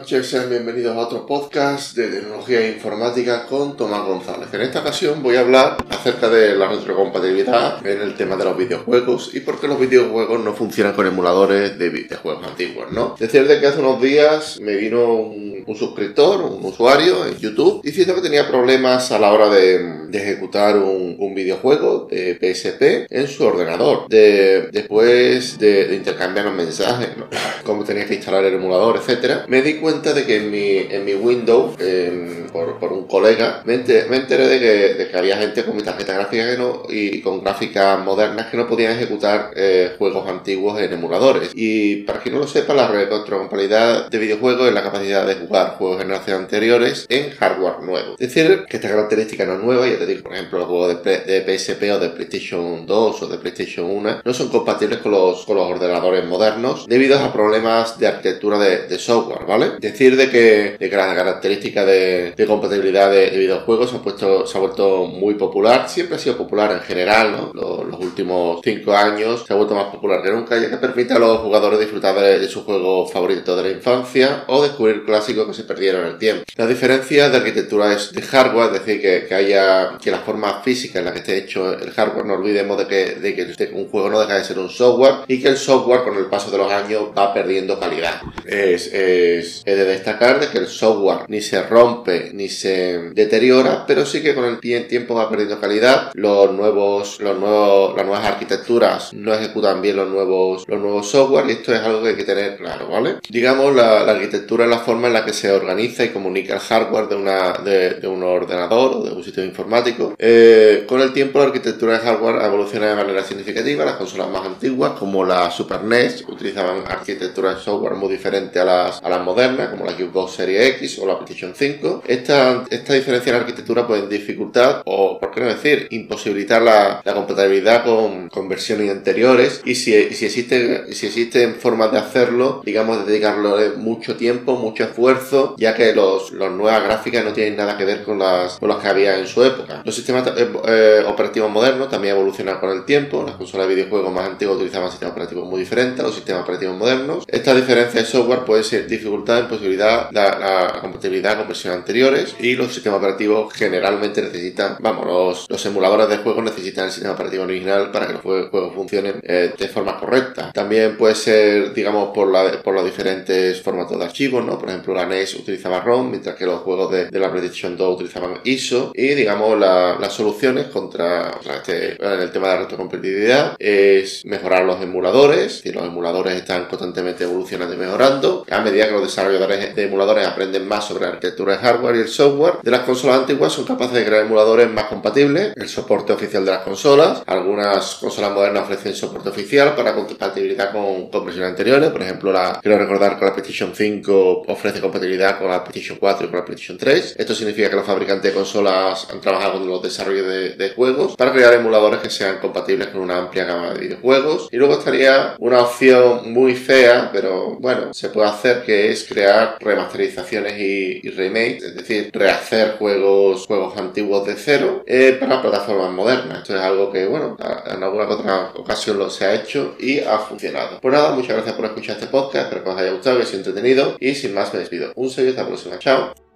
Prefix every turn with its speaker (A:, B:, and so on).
A: noches, sean bienvenidos a otro podcast de tecnología e informática con Tomás González. En esta ocasión voy a hablar acerca de la retrocompatibilidad en el tema de los videojuegos y por qué los videojuegos no funcionan con emuladores de videojuegos antiguos, ¿no? Decir de que hace unos días me vino un, suscriptor, un usuario en YouTube, diciendo que tenía problemas a la hora de, ejecutar un, videojuego de PSP en su ordenador. después de, intercambiar los mensajes, cómo tenía que instalar el emulador, etcétera, me di cuenta de que en mi, en mi Windows, por, un colega, me enteré, de, que, de, que, había gente con mi tarjeta gráfica que no, y con gráficas modernas que no podían ejecutar eh, juegos antiguos en emuladores. Y para quien no lo sepa, la retrocompatibilidad de videojuegos es la capacidad de jugar juegos de generación anteriores en hardware nuevo. Es decir, que esta característica no es nueva, ya te digo, por ejemplo, los juegos de, de PSP o de PlayStation 2 o de PlayStation 1 no son compatibles con los, con los ordenadores modernos debido a problemas de arquitectura de software, ¿vale? Decir de que, de que la característica de, de compatibilidad de, videojuegos se ha, puesto, se ha vuelto muy popular, siempre ha sido popular en general, ¿no? Los, últimos cinco años se ha vuelto más popular que nunca, ya que permite a los jugadores disfrutar de, su juego favorito de la infancia o descubrir clásicos que se perdieron en el tiempo. La diferencia de arquitectura es de hardware, es decir, que, que haya que la forma física en la que esté hecho el hardware, no olvidemos de que, de que un juego no deja de ser un software y que el software con el paso de los años va perdiendo calidad es, es, de destacar de que el software ni se rompe ni se deteriora, pero sí que con el tiempo va perdiendo calidad. Los nuevos, los nuevos, las nuevas arquitecturas no ejecutan bien los nuevos, los nuevos software y esto es algo que hay que tener claro, ¿vale? Digamos, la, arquitectura es la forma en la que se organiza y comunica el hardware de, una, de, un ordenador o de un sistema informático. Eh, con el tiempo la arquitectura de hardware evoluciona de manera significativa. Las consolas más antiguas, como la Super NES, utilizaban arquitectura de software muy diferente a las, a las modernas, como la Xbox Series X o la PlayStation 5. Esta, esta diferencia en arquitectura puede dificultar, o por qué no decir, imposibilitar la, la compatibilidad con, con, versiones anteriores. Y si, si, existen, si existen formas de hacerlo, digamos, de dedicarle mucho tiempo, mucho esfuerzo, ya que los, las nuevas gráficas no tienen nada que ver con las, con las que había en su época. Los sistemas eh, eh, operativos modernos también evolucionan con el tiempo. Las consolas de videojuegos más antiguas utilizaban sistemas operativos muy diferentes a los sistemas operativos modernos. Esta diferencia es puede ser dificultad en posibilidad la, la, compatibilidad con versiones anteriores y los sistemas operativos generalmente necesitan, vamos, los, emuladores de juegos necesitan el sistema operativo original para que los juegos funcionen eh, de forma correcta. También puede ser, digamos, por, la, por los diferentes formatos de archivos, ¿no? Por ejemplo, la NES utilizaba ROM, mientras que los juegos de, la PlayStation 2 utilizaban ISO y, digamos, las soluciones contra, este, en el tema de la retrocompatibilidad es mejorar los emuladores, y los emuladores están constantemente evolucionando y mejorando a medida que los desarrolladores de emuladores aprenden más sobre la arquitectura de hardware y el software de las consolas antiguas, son capaces de crear emuladores más compatibles, el soporte oficial de las consolas. Algunas consolas modernas ofrecen soporte oficial para compatibilidad con, con versiones anteriores, por ejemplo, la, quiero recordar que la PlayStation 5 ofrece compatibilidad con la PlayStation 4 y con la PlayStation 3. Esto significa que los fabricantes de consolas han trabajado con los desarrollos de, de juegos para crear emuladores que sean compatibles con una amplia gama de videojuegos. Y luego estaría una opción muy fea, pero bueno, se puede hacer, que es crear remasterizaciones y, remakes, es decir, rehacer juegos, juegos antiguos de cero eh, para plataformas modernas. Esto es algo que, bueno, en alguna otra ocasión lo se ha hecho y ha funcionado. Pues nada, muchas gracias por escuchar este podcast, espero que os haya gustado, que os haya entretenido y sin más me despido. Un saludo hasta la próxima. Chao.